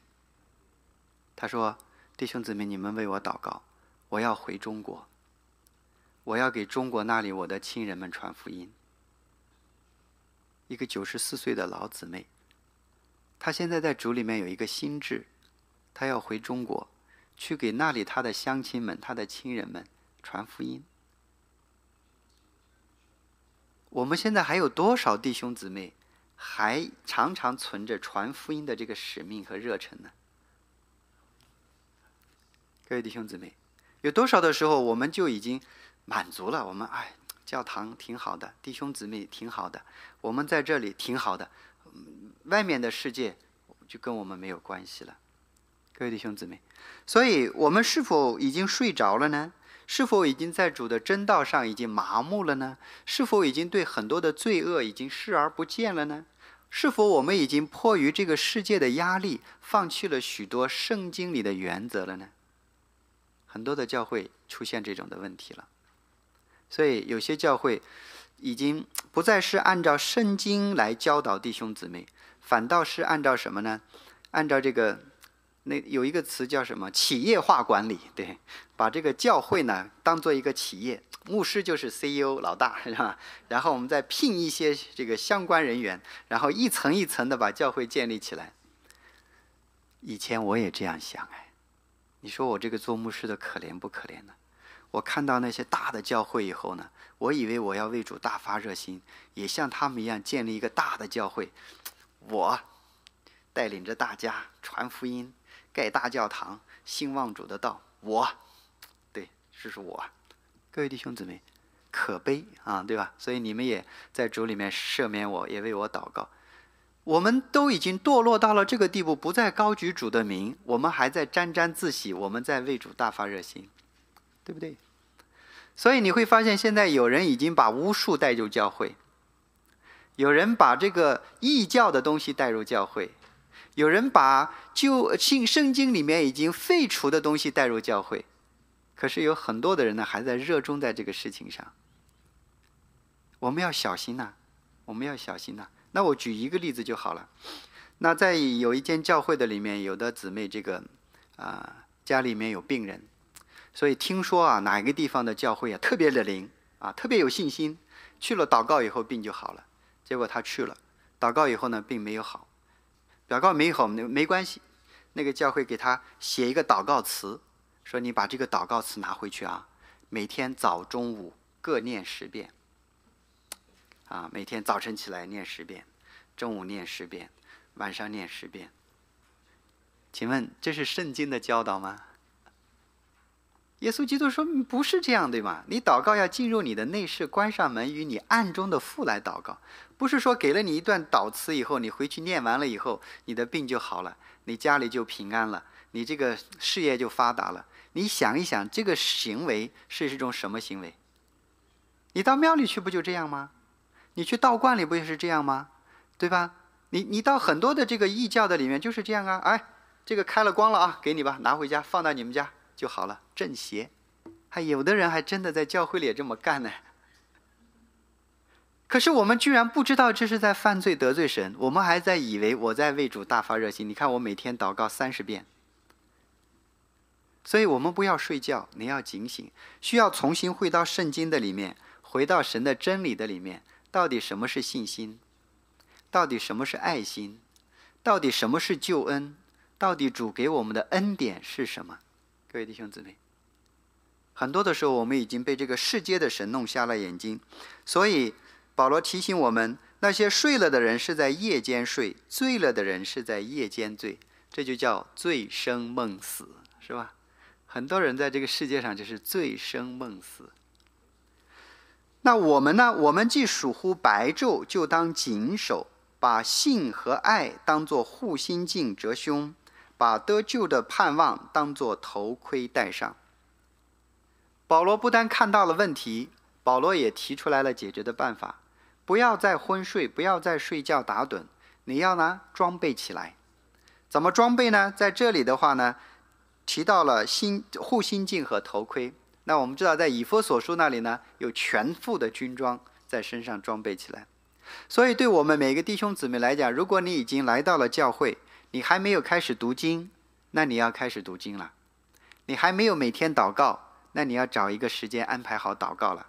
他说：“弟兄姊妹，你们为我祷告，我要回中国，我要给中国那里我的亲人们传福音。”一个九十四岁的老姊妹，她现在在主里面有一个心智，她要回中国，去给那里她的乡亲们、她的亲人们传福音。我们现在还有多少弟兄姊妹，还常常存着传福音的这个使命和热忱呢？各位弟兄姊妹，有多少的时候我们就已经满足了？我们哎，教堂挺好的，弟兄姊妹挺好的，我们在这里挺好的，外面的世界就跟我们没有关系了。各位弟兄姊妹，所以我们是否已经睡着了呢？是否已经在主的真道上已经麻木了呢？是否已经对很多的罪恶已经视而不见了呢？是否我们已经迫于这个世界的压力，放弃了许多圣经里的原则了呢？很多的教会出现这种的问题了，所以有些教会已经不再是按照圣经来教导弟兄姊妹，反倒是按照什么呢？按照这个。那有一个词叫什么？企业化管理，对，把这个教会呢当做一个企业，牧师就是 CEO 老大，是吧？然后我们再聘一些这个相关人员，然后一层一层的把教会建立起来。以前我也这样想，哎，你说我这个做牧师的可怜不可怜呢？我看到那些大的教会以后呢，我以为我要为主大发热心，也像他们一样建立一个大的教会，我带领着大家传福音。盖大教堂，兴旺主的道，我，对，这是我，各位弟兄姊妹，可悲啊，对吧？所以你们也在主里面赦免我，也为我祷告。我们都已经堕落到了这个地步，不再高举主的名，我们还在沾沾自喜，我们在为主大发热心，对不对？所以你会发现，现在有人已经把巫术带入教会，有人把这个异教的东西带入教会。有人把旧信圣经里面已经废除的东西带入教会，可是有很多的人呢还在热衷在这个事情上。我们要小心呐，我们要小心呐。那我举一个例子就好了。那在有一间教会的里面，有的姊妹这个啊家里面有病人，所以听说啊哪一个地方的教会啊特别的灵啊特别有信心，去了祷告以后病就好了。结果他去了，祷告以后呢病没有好。祷告没好，没没关系。那个教会给他写一个祷告词，说你把这个祷告词拿回去啊，每天早中午各念十遍。啊，每天早晨起来念十遍，中午念十遍，晚上念十遍。请问这是圣经的教导吗？耶稣基督说不是这样，对吗？你祷告要进入你的内室，关上门，与你暗中的父来祷告。不是说给了你一段祷词以后，你回去念完了以后，你的病就好了，你家里就平安了，你这个事业就发达了。你想一想，这个行为是一种什么行为？你到庙里去不就这样吗？你去道观里不也是这样吗？对吧？你你到很多的这个异教的里面就是这样啊。哎，这个开了光了啊，给你吧，拿回家放到你们家就好了，正邪。还有的人还真的在教会里也这么干呢。可是我们居然不知道这是在犯罪得罪神，我们还在以为我在为主大发热心。你看我每天祷告三十遍，所以我们不要睡觉，你要警醒，需要重新回到圣经的里面，回到神的真理的里面。到底什么是信心？到底什么是爱心？到底什么是救恩？到底主给我们的恩典是什么？各位弟兄姊妹，很多的时候我们已经被这个世界的神弄瞎了眼睛，所以。保罗提醒我们：那些睡了的人是在夜间睡，醉了的人是在夜间醉，这就叫醉生梦死，是吧？很多人在这个世界上就是醉生梦死。那我们呢？我们既属乎白昼，就当谨守，把信和爱当作护心镜折胸，把得救的盼望当作头盔戴上。保罗不但看到了问题，保罗也提出来了解决的办法。不要再昏睡，不要再睡觉打盹，你要呢装备起来。怎么装备呢？在这里的话呢，提到了心护心镜和头盔。那我们知道，在以弗所书那里呢，有全副的军装在身上装备起来。所以，对我们每个弟兄姊妹来讲，如果你已经来到了教会，你还没有开始读经，那你要开始读经了。你还没有每天祷告，那你要找一个时间安排好祷告了。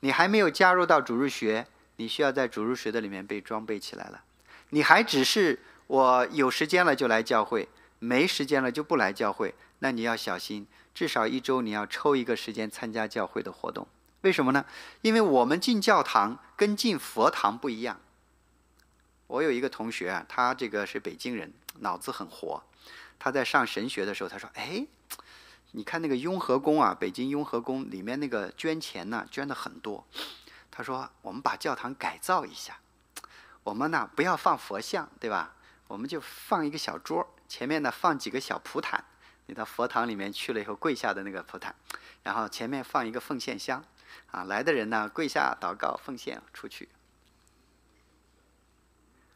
你还没有加入到主日学。你需要在主日学的里面被装备起来了。你还只是我有时间了就来教会，没时间了就不来教会，那你要小心，至少一周你要抽一个时间参加教会的活动。为什么呢？因为我们进教堂跟进佛堂不一样。我有一个同学啊，他这个是北京人，脑子很活。他在上神学的时候，他说：“哎，你看那个雍和宫啊，北京雍和宫里面那个捐钱呢，捐的很多。”他说：“我们把教堂改造一下，我们呢不要放佛像，对吧？我们就放一个小桌，前面呢放几个小蒲坛。你到佛堂里面去了以后，跪下的那个佛坛，然后前面放一个奉献箱，啊，来的人呢跪下祷告奉献出去，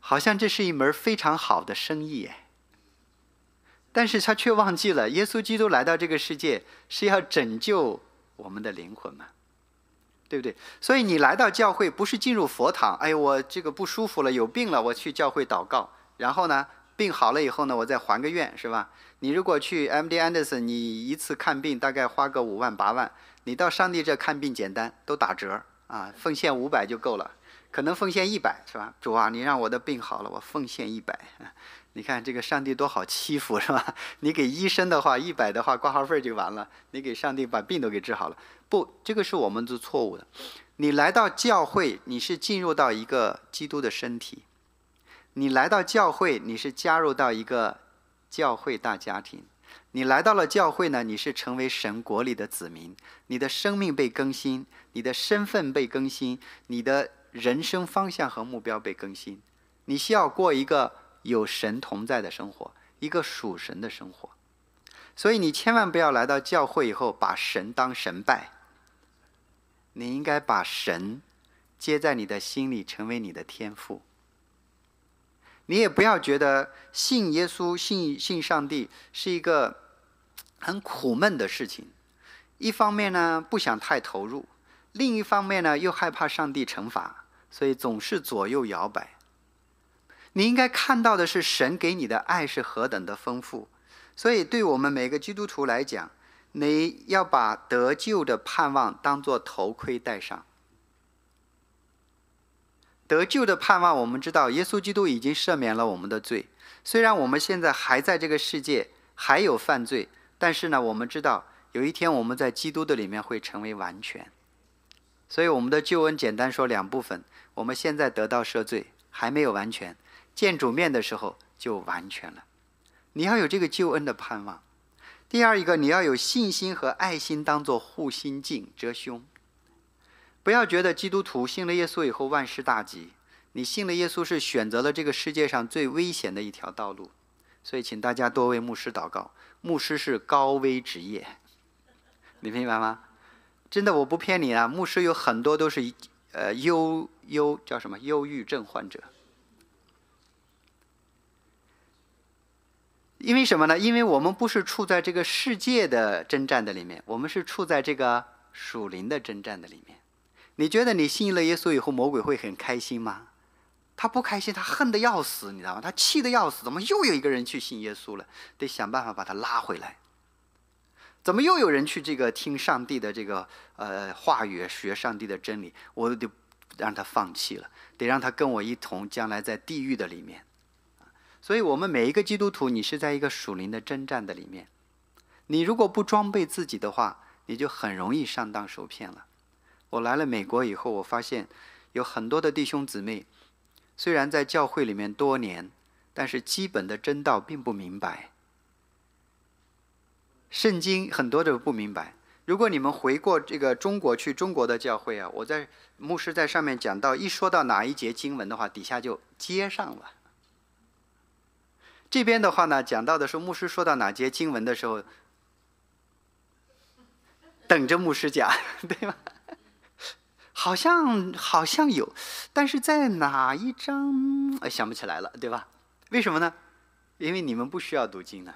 好像这是一门非常好的生意哎。但是他却忘记了，耶稣基督来到这个世界是要拯救我们的灵魂嘛。”对不对？所以你来到教会不是进入佛堂，哎，我这个不舒服了，有病了，我去教会祷告，然后呢，病好了以后呢，我再还个愿，是吧？你如果去 M.D. Anderson，你一次看病大概花个五万八万，你到上帝这看病简单，都打折啊，奉献五百就够了，可能奉献一百，是吧？主啊，你让我的病好了，我奉献一百。你看这个上帝多好欺负，是吧？你给医生的话，一百的话挂号费就完了，你给上帝把病都给治好了。不，这个是我们的错误的。你来到教会，你是进入到一个基督的身体；你来到教会，你是加入到一个教会大家庭；你来到了教会呢，你是成为神国里的子民。你的生命被更新，你的身份被更新，你的人生方向和目标被更新。你需要过一个。有神同在的生活，一个属神的生活，所以你千万不要来到教会以后把神当神拜。你应该把神接在你的心里，成为你的天赋。你也不要觉得信耶稣、信信上帝是一个很苦闷的事情。一方面呢，不想太投入；另一方面呢，又害怕上帝惩罚，所以总是左右摇摆。你应该看到的是神给你的爱是何等的丰富，所以对我们每个基督徒来讲，你要把得救的盼望当做头盔戴上。得救的盼望，我们知道耶稣基督已经赦免了我们的罪，虽然我们现在还在这个世界还有犯罪，但是呢，我们知道有一天我们在基督的里面会成为完全。所以我们的救恩简单说两部分：我们现在得到赦罪，还没有完全。见主面的时候就完全了，你要有这个救恩的盼望。第二一个，你要有信心和爱心当做护心镜遮胸。不要觉得基督徒信了耶稣以后万事大吉，你信了耶稣是选择了这个世界上最危险的一条道路。所以，请大家多为牧师祷告。牧师是高危职业，你明白吗？真的，我不骗你啊！牧师有很多都是呃忧忧叫什么忧郁症患者。因为什么呢？因为我们不是处在这个世界的征战的里面，我们是处在这个属灵的征战的里面。你觉得你信了耶稣以后，魔鬼会很开心吗？他不开心，他恨得要死，你知道吗？他气得要死，怎么又有一个人去信耶稣了？得想办法把他拉回来。怎么又有人去这个听上帝的这个呃话语，学上帝的真理？我得让他放弃了，得让他跟我一同将来在地狱的里面。所以，我们每一个基督徒，你是在一个属灵的征战的里面。你如果不装备自己的话，你就很容易上当受骗了。我来了美国以后，我发现有很多的弟兄姊妹，虽然在教会里面多年，但是基本的真道并不明白。圣经很多都不明白。如果你们回过这个中国去，中国的教会啊，我在牧师在上面讲到，一说到哪一节经文的话，底下就接上了。这边的话呢，讲到的是牧师说到哪节经文的时候，等着牧师讲，对吗？好像好像有，但是在哪一章想不起来了，对吧？为什么呢？因为你们不需要读经呢，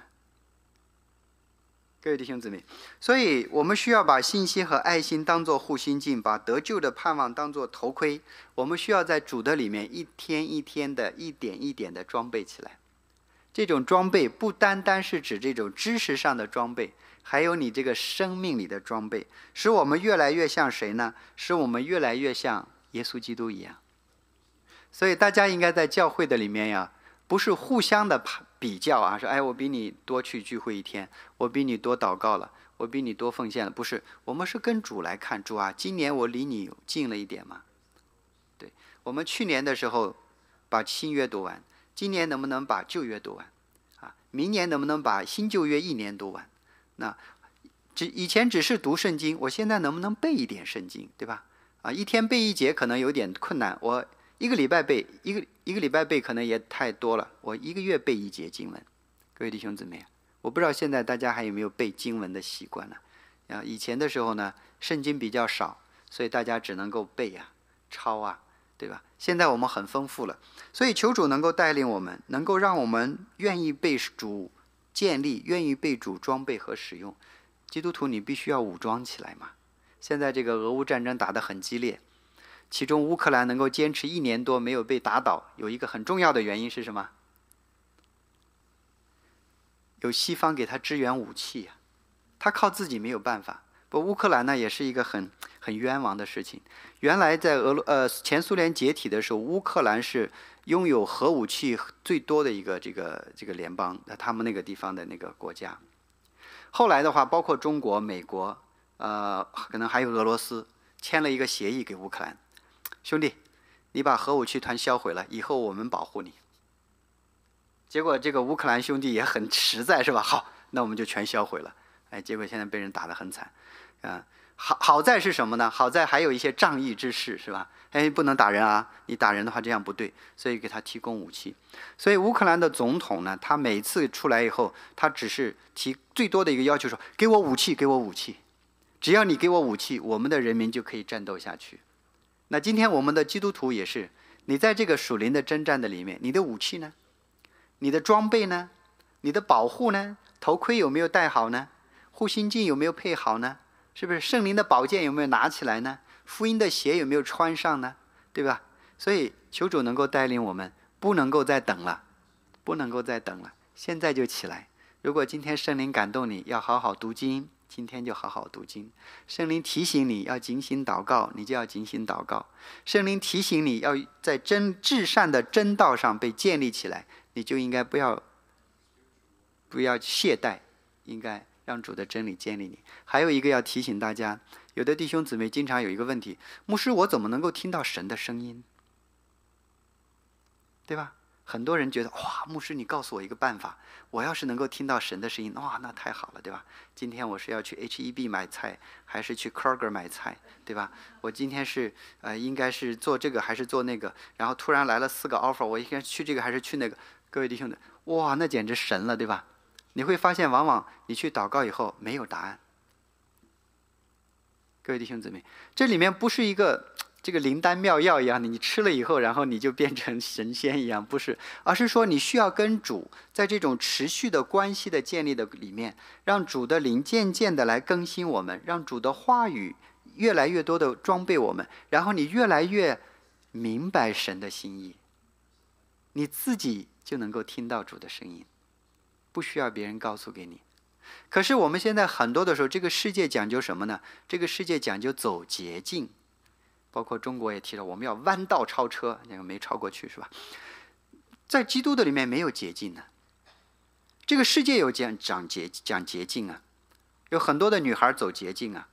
各位弟兄姊妹，所以我们需要把信心和爱心当做护心镜，把得救的盼望当做头盔。我们需要在主的里面一天一天的、一点一点的装备起来。这种装备不单单是指这种知识上的装备，还有你这个生命里的装备，使我们越来越像谁呢？使我们越来越像耶稣基督一样。所以大家应该在教会的里面呀，不是互相的比较啊，说哎，我比你多去聚会一天，我比你多祷告了，我比你多奉献了，不是，我们是跟主来看主啊，今年我离你近了一点嘛？对，我们去年的时候把新约读完，今年能不能把旧约读完？啊，明年能不能把新旧约一年读完？那只以前只是读圣经，我现在能不能背一点圣经，对吧？啊，一天背一节可能有点困难，我一个礼拜背一个一个礼拜背可能也太多了，我一个月背一节经文。各位弟兄姊妹，我不知道现在大家还有没有背经文的习惯呢？啊，以前的时候呢，圣经比较少，所以大家只能够背呀、抄啊，对吧？现在我们很丰富了，所以求主能够带领我们，能够让我们愿意被主建立，愿意被主装备和使用。基督徒，你必须要武装起来嘛。现在这个俄乌战争打得很激烈，其中乌克兰能够坚持一年多没有被打倒，有一个很重要的原因是什么？有西方给他支援武器呀，他靠自己没有办法。不，乌克兰呢也是一个很很冤枉的事情。原来在俄罗呃前苏联解体的时候，乌克兰是拥有核武器最多的一个这个这个联邦，那他们那个地方的那个国家。后来的话，包括中国、美国。呃，可能还有俄罗斯签了一个协议给乌克兰，兄弟，你把核武器团销毁了，以后我们保护你。结果这个乌克兰兄弟也很 实在，是吧？好，那我们就全销毁了。哎，结果现在被人打得很惨，啊，好好在是什么呢？好在还有一些仗义之士，是吧？哎，不能打人啊，你打人的话这样不对，所以给他提供武器。所以乌克兰的总统呢，他每次出来以后，他只是提最多的一个要求说：给我武器，给我武器。只要你给我武器，我们的人民就可以战斗下去。那今天我们的基督徒也是，你在这个属灵的征战的里面，你的武器呢？你的装备呢？你的保护呢？头盔有没有戴好呢？护心镜有没有配好呢？是不是圣灵的宝剑有没有拿起来呢？福音的鞋有没有穿上呢？对吧？所以求主能够带领我们，不能够再等了，不能够再等了，现在就起来。如果今天圣灵感动你，要好好读经。今天就好好读经，圣灵提醒你要警醒祷告，你就要警醒祷告。圣灵提醒你要在真至善的真道上被建立起来，你就应该不要不要懈怠，应该让主的真理建立你。还有一个要提醒大家，有的弟兄姊妹经常有一个问题：牧师，我怎么能够听到神的声音？对吧？很多人觉得哇，牧师，你告诉我一个办法，我要是能够听到神的声音，哇，那太好了，对吧？今天我是要去 H E B 买菜，还是去 Kroger 买菜，对吧？我今天是呃，应该是做这个还是做那个？然后突然来了四个 offer，我应该去这个还是去那个？各位弟兄们，哇，那简直神了，对吧？你会发现，往往你去祷告以后没有答案。各位弟兄姊妹，这里面不是一个。这个灵丹妙药一样的，你吃了以后，然后你就变成神仙一样，不是，而是说你需要跟主在这种持续的关系的建立的里面，让主的灵渐渐的来更新我们，让主的话语越来越多的装备我们，然后你越来越明白神的心意，你自己就能够听到主的声音，不需要别人告诉给你。可是我们现在很多的时候，这个世界讲究什么呢？这个世界讲究走捷径。包括中国也提了，我们要弯道超车，那个没超过去是吧？在基督的里面没有捷径呢。这个世界有讲讲捷讲捷径啊，有很多的女孩走捷径啊，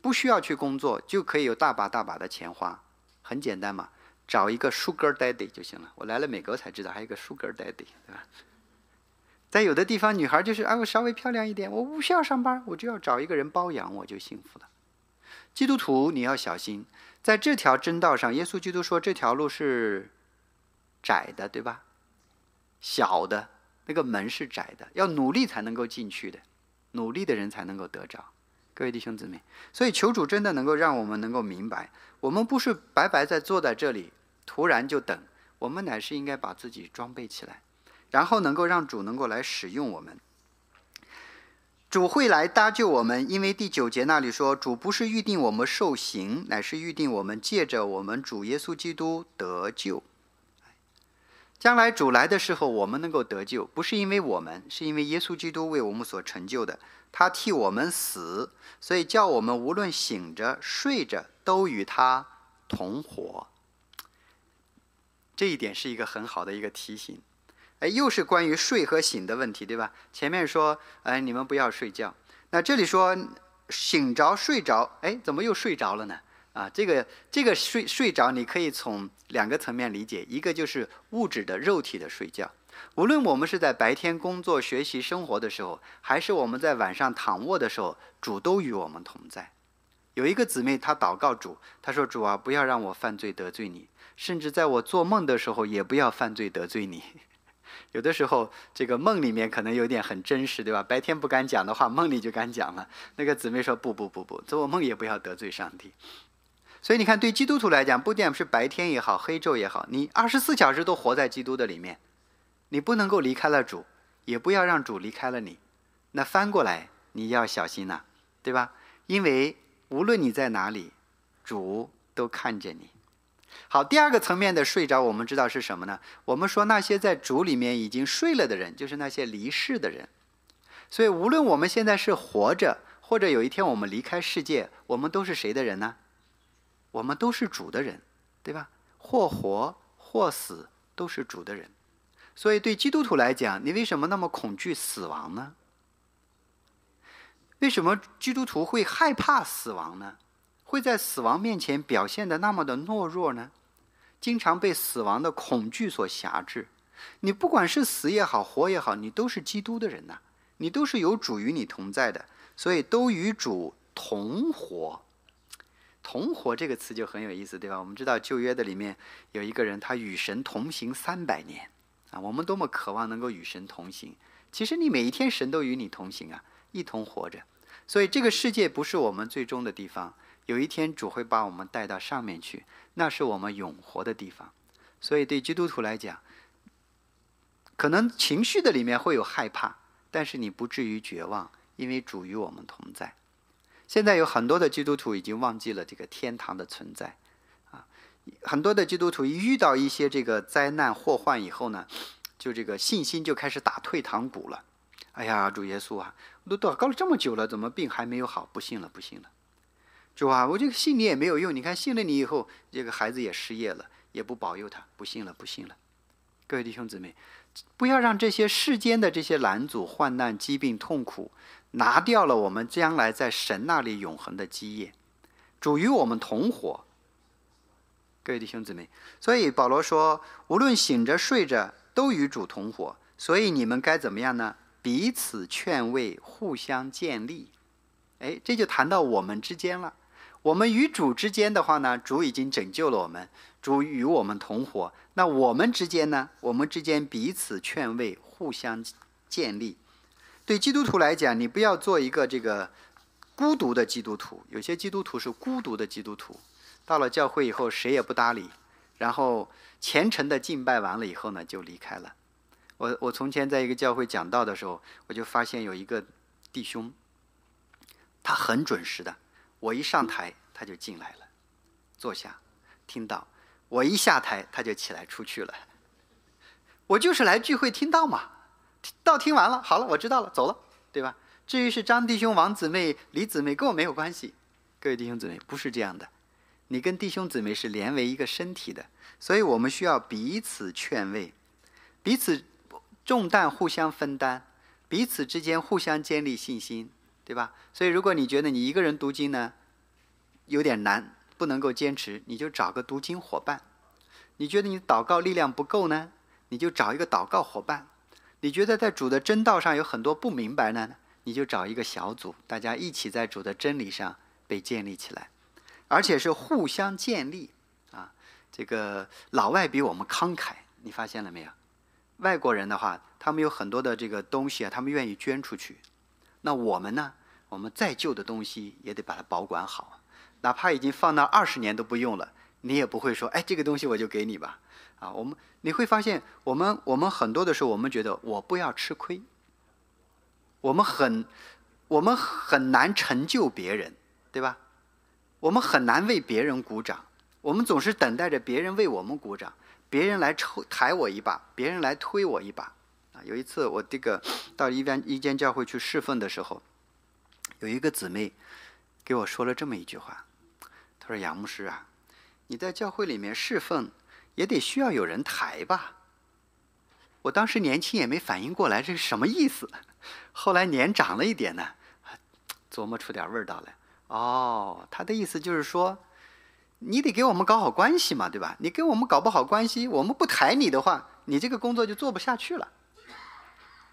不需要去工作就可以有大把大把的钱花，很简单嘛，找一个 Sugar Daddy 就行了。我来了美国才知道还有一个 Sugar Daddy，对吧？在有的地方，女孩就是啊，我稍微漂亮一点，我不需要上班，我就要找一个人包养，我就幸福了。基督徒，你要小心。在这条真道上，耶稣基督说这条路是窄的，对吧？小的那个门是窄的，要努力才能够进去的，努力的人才能够得着。各位弟兄姊妹，所以求主真的能够让我们能够明白，我们不是白白在坐在这里，突然就等，我们乃是应该把自己装备起来，然后能够让主能够来使用我们。主会来搭救我们，因为第九节那里说，主不是预定我们受刑，乃是预定我们借着我们主耶稣基督得救。将来主来的时候，我们能够得救，不是因为我们，是因为耶稣基督为我们所成就的。他替我们死，所以叫我们无论醒着睡着，都与他同活。这一点是一个很好的一个提醒。哎，又是关于睡和醒的问题，对吧？前面说，哎，你们不要睡觉。那这里说醒着睡着，哎，怎么又睡着了呢？啊，这个这个睡睡着，你可以从两个层面理解，一个就是物质的肉体的睡觉。无论我们是在白天工作、学习、生活的时候，还是我们在晚上躺卧的时候，主都与我们同在。有一个姊妹，她祷告主，她说：“主啊，不要让我犯罪得罪你，甚至在我做梦的时候，也不要犯罪得罪你。” 有的时候，这个梦里面可能有点很真实，对吧？白天不敢讲的话，梦里就敢讲了。那个姊妹说：“不不不不，做梦也不要得罪上帝。”所以你看，对基督徒来讲，不管是白天也好，黑昼也好，你二十四小时都活在基督的里面，你不能够离开了主，也不要让主离开了你。那翻过来，你要小心呐，对吧？因为无论你在哪里，主都看着你。好，第二个层面的睡着，我们知道是什么呢？我们说那些在主里面已经睡了的人，就是那些离世的人。所以，无论我们现在是活着，或者有一天我们离开世界，我们都是谁的人呢？我们都是主的人，对吧？或活或死，都是主的人。所以，对基督徒来讲，你为什么那么恐惧死亡呢？为什么基督徒会害怕死亡呢？会在死亡面前表现的那么的懦弱呢？经常被死亡的恐惧所辖制。你不管是死也好，活也好，你都是基督的人呐，你都是有主与你同在的，所以都与主同活。同活这个词就很有意思，对吧？我们知道旧约的里面有一个人，他与神同行三百年啊。我们多么渴望能够与神同行！其实你每一天神都与你同行啊，一同活着。所以这个世界不是我们最终的地方，有一天主会把我们带到上面去，那是我们永活的地方。所以对基督徒来讲，可能情绪的里面会有害怕，但是你不至于绝望，因为主与我们同在。现在有很多的基督徒已经忘记了这个天堂的存在，啊，很多的基督徒一遇到一些这个灾难祸患以后呢，就这个信心就开始打退堂鼓了。哎呀，主耶稣啊，我都祷告了这么久了，怎么病还没有好？不信了，不信了。主啊，我这个信你也没有用，你看信了你以后，这个孩子也失业了，也不保佑他，不信了，不信了。各位弟兄姊妹，不要让这些世间的这些拦阻、患难、疾病、痛苦。拿掉了我们将来在神那里永恒的基业，主与我们同活。各位弟兄姊妹，所以保罗说，无论醒着睡着，都与主同活。所以你们该怎么样呢？彼此劝慰，互相建立。哎，这就谈到我们之间了。我们与主之间的话呢，主已经拯救了我们，主与我们同活。那我们之间呢？我们之间彼此劝慰，互相建立。对基督徒来讲，你不要做一个这个孤独的基督徒。有些基督徒是孤独的基督徒，到了教会以后谁也不搭理，然后虔诚的敬拜完了以后呢，就离开了。我我从前在一个教会讲道的时候，我就发现有一个弟兄，他很准时的，我一上台他就进来了，坐下听到，我一下台他就起来出去了。我就是来聚会听到嘛。道听完了，好了，我知道了，走了，对吧？至于是张弟兄、王姊妹、李姊妹，跟我没有关系。各位弟兄姊妹，不是这样的，你跟弟兄姊妹是连为一个身体的，所以我们需要彼此劝慰，彼此重担互相分担，彼此之间互相建立信心，对吧？所以如果你觉得你一个人读经呢，有点难，不能够坚持，你就找个读经伙伴；你觉得你祷告力量不够呢，你就找一个祷告伙伴。你觉得在主的真道上有很多不明白呢？你就找一个小组，大家一起在主的真理上被建立起来，而且是互相建立啊。这个老外比我们慷慨，你发现了没有？外国人的话，他们有很多的这个东西啊，他们愿意捐出去。那我们呢？我们再旧的东西也得把它保管好，哪怕已经放那二十年都不用了，你也不会说，哎，这个东西我就给你吧。啊，我们你会发现，我们我们很多的时候，我们觉得我不要吃亏。我们很，我们很难成就别人，对吧？我们很难为别人鼓掌，我们总是等待着别人为我们鼓掌，别人来抽抬我一把，别人来推我一把。有一次我这个到一间一间教会去侍奉的时候，有一个姊妹给我说了这么一句话，她说：“杨牧师啊，你在教会里面侍奉。”也得需要有人抬吧。我当时年轻也没反应过来这是什么意思，后来年长了一点呢，琢磨出点味道来。哦，他的意思就是说，你得给我们搞好关系嘛，对吧？你跟我们搞不好关系，我们不抬你的话，你这个工作就做不下去了。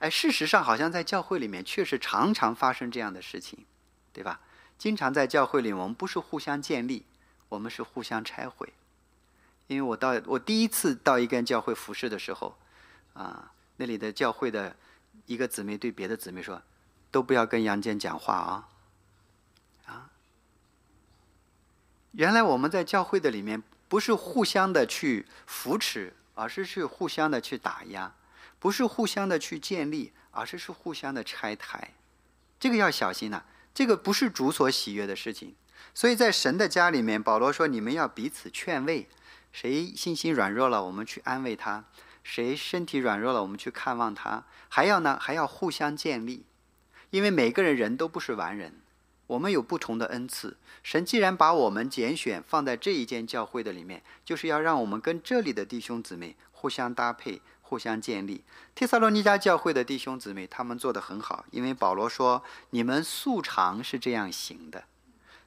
哎，事实上，好像在教会里面确实常常发生这样的事情，对吧？经常在教会里，我们不是互相建立，我们是互相拆毁。因为我到我第一次到一个教会服侍的时候，啊，那里的教会的一个姊妹对别的姊妹说：“都不要跟杨坚讲话啊！”啊，原来我们在教会的里面不是互相的去扶持，而是去互相的去打压。不是互相的去建立，而是是互相的拆台，这个要小心呐。这个不是主所喜悦的事情。所以在神的家里面，保罗说：“你们要彼此劝慰，谁信心软弱了，我们去安慰他；谁身体软弱了，我们去看望他。还要呢，还要互相建立，因为每个人人都不是完人，我们有不同的恩赐。神既然把我们拣选放在这一间教会的里面，就是要让我们跟这里的弟兄姊妹互相搭配。”互相建立，帖撒罗尼迦教会的弟兄姊妹，他们做得很好，因为保罗说：“你们素常是这样行的，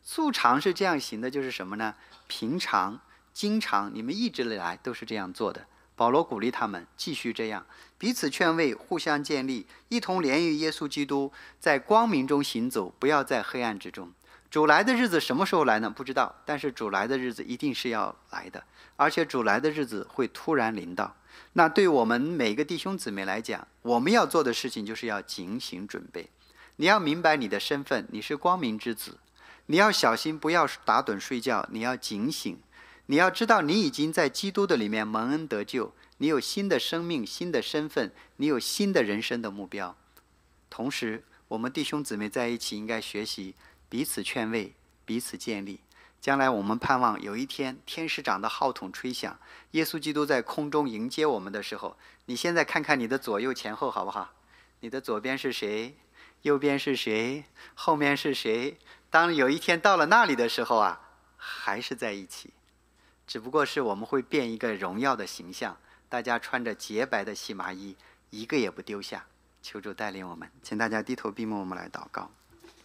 素常是这样行的，就是什么呢？平常、经常，你们一直以来都是这样做的。”保罗鼓励他们继续这样，彼此劝慰，互相建立，一同连于耶稣基督，在光明中行走，不要在黑暗之中。主来的日子什么时候来呢？不知道，但是主来的日子一定是要来的，而且主来的日子会突然临到。那对我们每个弟兄姊妹来讲，我们要做的事情就是要警醒准备。你要明白你的身份，你是光明之子。你要小心，不要打盹睡觉。你要警醒，你要知道你已经在基督的里面蒙恩得救，你有新的生命、新的身份，你有新的人生的目标。同时，我们弟兄姊妹在一起应该学习彼此劝慰、彼此建立。将来我们盼望有一天，天使长的号筒吹响，耶稣基督在空中迎接我们的时候，你现在看看你的左右前后好不好？你的左边是谁？右边是谁？后面是谁？当有一天到了那里的时候啊，还是在一起，只不过是我们会变一个荣耀的形象，大家穿着洁白的细麻衣，一个也不丢下。求主带领我们，请大家低头闭目，我们来祷告。